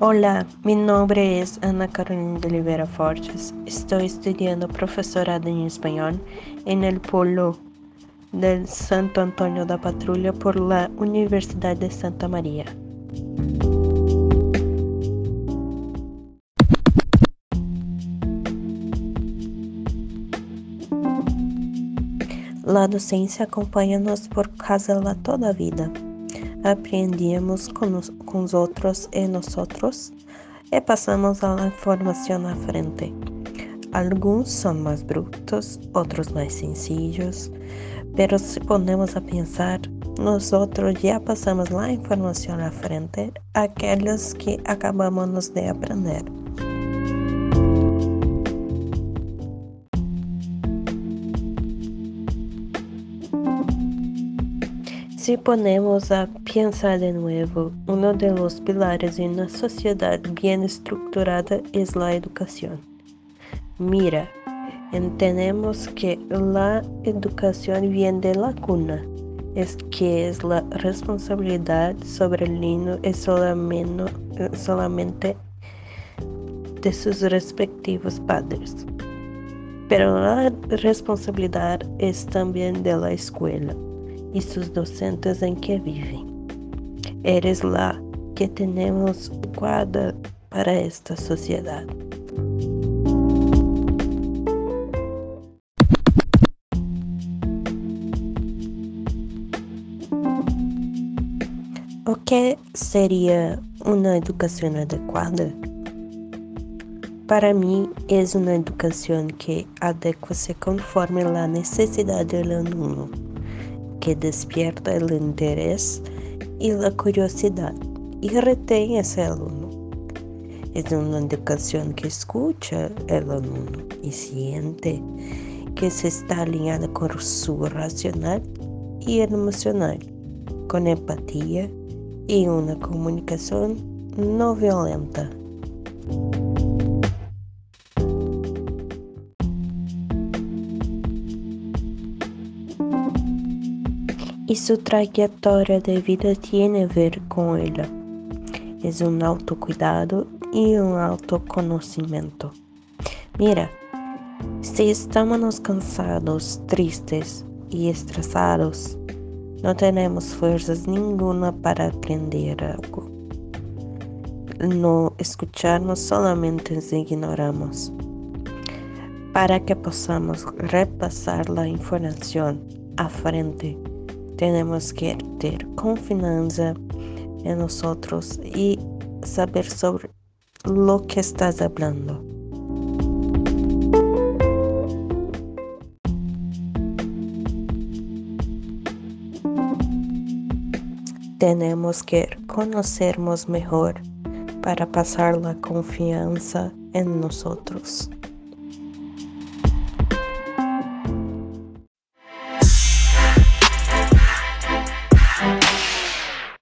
Olá, meu nome é Ana Carolina de Oliveira Fortes. Estou estudando professorado em espanhol em el Polo de Santo Antônio da Patrulha por la Universidade de Santa Maria. La docência acompanha-nos por casa lá toda a vida. Aprendíamos con, os, com os outros e nós outros e passamos a frente. Alguns são mais brutos, outros mais sencillos, pero se ponemos a pensar, nós outros já passamos a informação à frente aqueles que acabamos de aprender. Si ponemos a pensar de nuevo, uno de los pilares de una sociedad bien estructurada es la educación. Mira, entendemos que la educación viene de la cuna, es que es la responsabilidad sobre el niño es solamente de sus respectivos padres. Pero la responsabilidad es también de la escuela e seus docentes em que vivem. Eres lá que temos guarda para esta sociedade. O que seria uma educação adequada? Para mim, é uma educação que adequa-se conforme a necessidade do aluno que despierta el interés y la curiosidad y retén ese alumno. Es una educación que escucha el alumno y siente que se está alineada con su racional y emocional, con empatía y una comunicación no violenta. Y su trayectoria de vida tiene que ver con ella. Es un autocuidado y un autoconocimiento. Mira, si estamos cansados, tristes y estresados, no tenemos fuerzas ninguna para aprender algo. No escucharnos solamente nos ignoramos. Para que podamos repasar la información a frente Temos que ter confiança em nós e saber sobre lo que estás hablando. Temos que conocermos melhor para passar a confiança em nós.